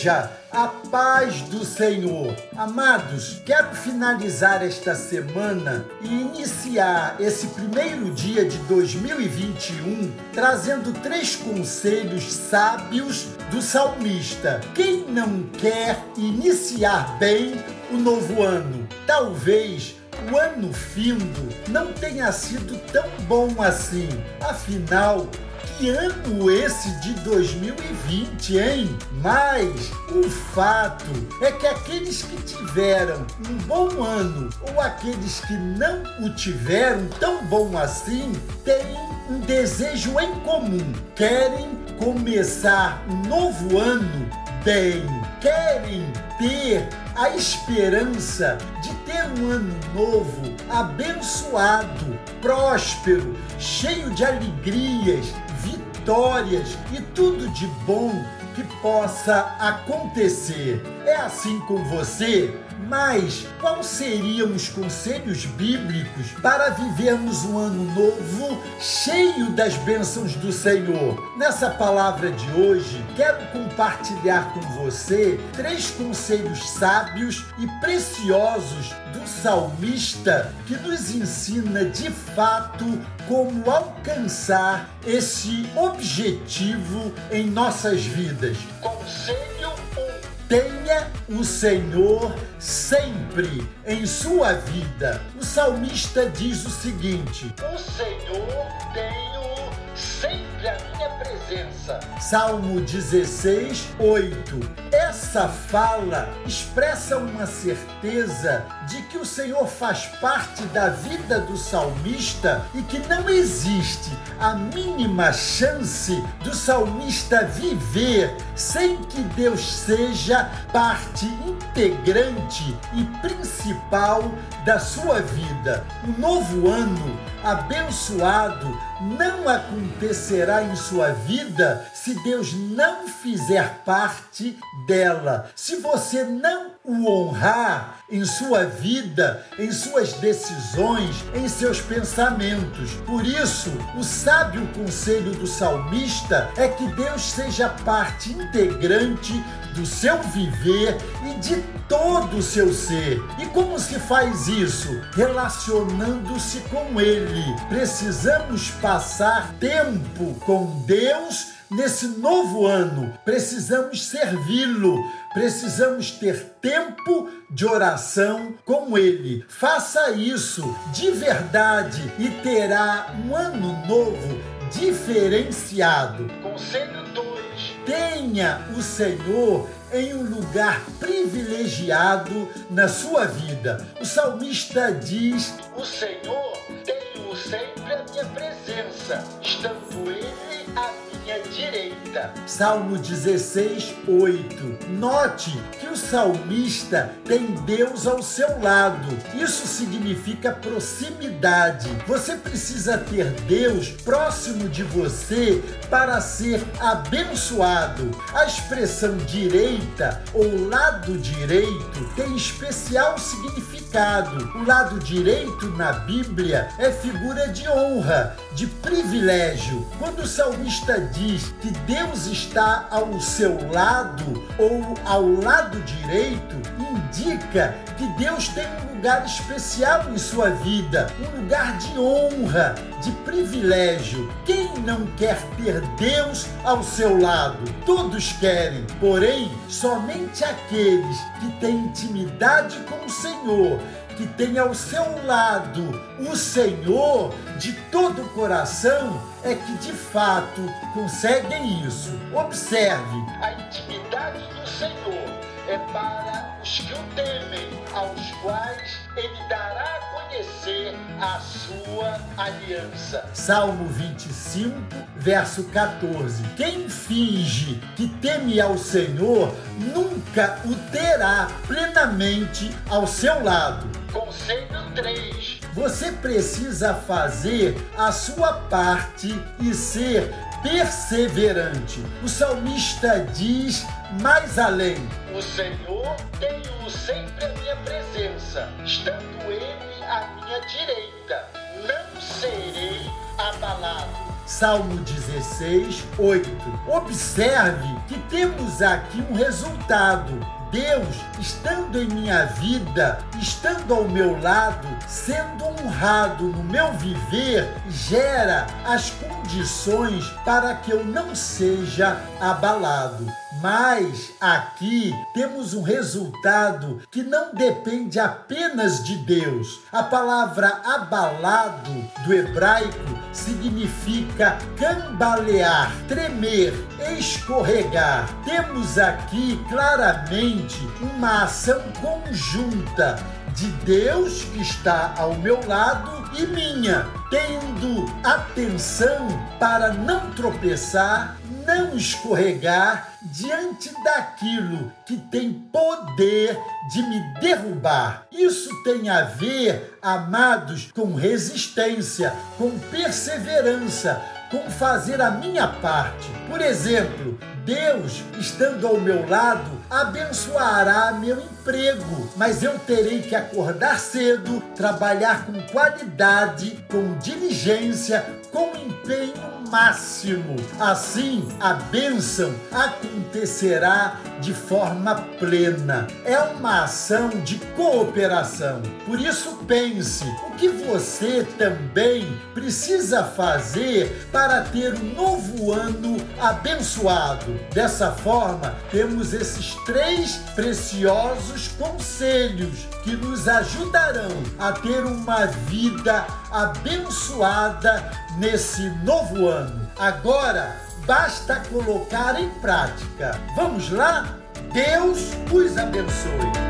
Igreja, a paz do Senhor. Amados, quero finalizar esta semana e iniciar esse primeiro dia de 2021 trazendo três conselhos sábios do salmista. Quem não quer iniciar bem o novo ano? Talvez o ano findo não tenha sido tão bom assim. Afinal, que ano esse de 2020, hein? Mas o fato é que aqueles que tiveram um bom ano ou aqueles que não o tiveram tão bom assim têm um desejo em comum. Querem começar um novo ano bem. Querem ter a esperança de ter um ano novo, abençoado, próspero, cheio de alegrias, vitórias e tudo de bom que possa acontecer. É assim com você? Mas quais seriam os conselhos bíblicos para vivermos um ano novo cheio das bênçãos do Senhor? Nessa palavra de hoje, quero compartilhar com você três conselhos sábios e preciosos do salmista que nos ensina de fato como alcançar esse objetivo em nossas vidas. Conselho 1. Tenha o Senhor sempre em sua vida. O salmista diz o seguinte: O Senhor tenho sempre a minha presença. Salmo 16, 8. Essa fala expressa uma certeza de que o Senhor faz parte da vida do salmista e que não existe a mínima chance do salmista viver sem que Deus seja parte integrante e principal da sua vida. O novo ano abençoado não acontecerá em sua vida se Deus não fizer parte dela. Se você não o honrar em sua vida, em suas decisões, em seus pensamentos. Por isso, o sábio conselho do salmista é que Deus seja parte integrante do seu viver e de todo o seu ser. E como se faz isso? Relacionando-se com Ele. Precisamos passar tempo com Deus nesse novo ano. Precisamos servi-lo, precisamos ter tempo de oração com Ele. Faça isso de verdade e terá um ano novo diferenciado. Conselho 2. Tenha o Senhor em um lugar privilegiado na sua vida. O salmista diz: O Senhor tem sempre a minha presença, estando minha Salmo 16, 8. Note que o salmista tem Deus ao seu lado. Isso significa proximidade. Você precisa ter Deus próximo de você para ser abençoado. A expressão direita ou lado direito tem especial significado. O lado direito na Bíblia é figura de honra, de privilégio. Quando o salmista diz que Deus está ao seu lado ou ao lado direito, indica que Deus tem um lugar especial em sua vida, um lugar de honra, de privilégio. Quem não quer ter Deus ao seu lado? Todos querem, porém, somente aqueles que têm intimidade com o Senhor que tem ao seu lado o Senhor de todo o coração é que de fato conseguem isso. Observe, a intimidade do Senhor é para os que o temem, aos quais ele dará a conhecer a sua aliança. Salmo 25, verso 14. Quem finge que teme ao Senhor nunca o terá plenamente ao seu lado. Conselho 3. Você precisa fazer a sua parte e ser perseverante. O salmista diz mais além: O Senhor tem-o sempre a minha presença, estando Ele à minha direita. Não serei abalado. Salmo 16, 8. Observe que temos aqui um resultado Deus, estando em minha vida, estando ao meu lado, sendo honrado no meu viver, gera as condições para que eu não seja abalado. Mas aqui temos um resultado que não depende apenas de Deus. A palavra abalado do hebraico significa cambalear, tremer, escorregar. Temos aqui claramente uma ação conjunta de Deus que está ao meu lado e minha, tendo atenção para não tropeçar, não escorregar diante daquilo que tem poder de me derrubar. Isso tem a ver, amados, com resistência, com perseverança, com fazer a minha parte. Por exemplo, Deus, estando ao meu lado, abençoará meu emprego, mas eu terei que acordar cedo, trabalhar com qualidade, com diligência, com empenho máximo. Assim, a bênção acontecerá de forma plena. É uma ação de cooperação. Por isso, pense o que você também precisa fazer para ter um novo ano abençoado. Dessa forma, temos esses três preciosos conselhos que nos ajudarão a ter uma vida abençoada nesse novo ano. Agora, basta colocar em prática. Vamos lá? Deus os abençoe.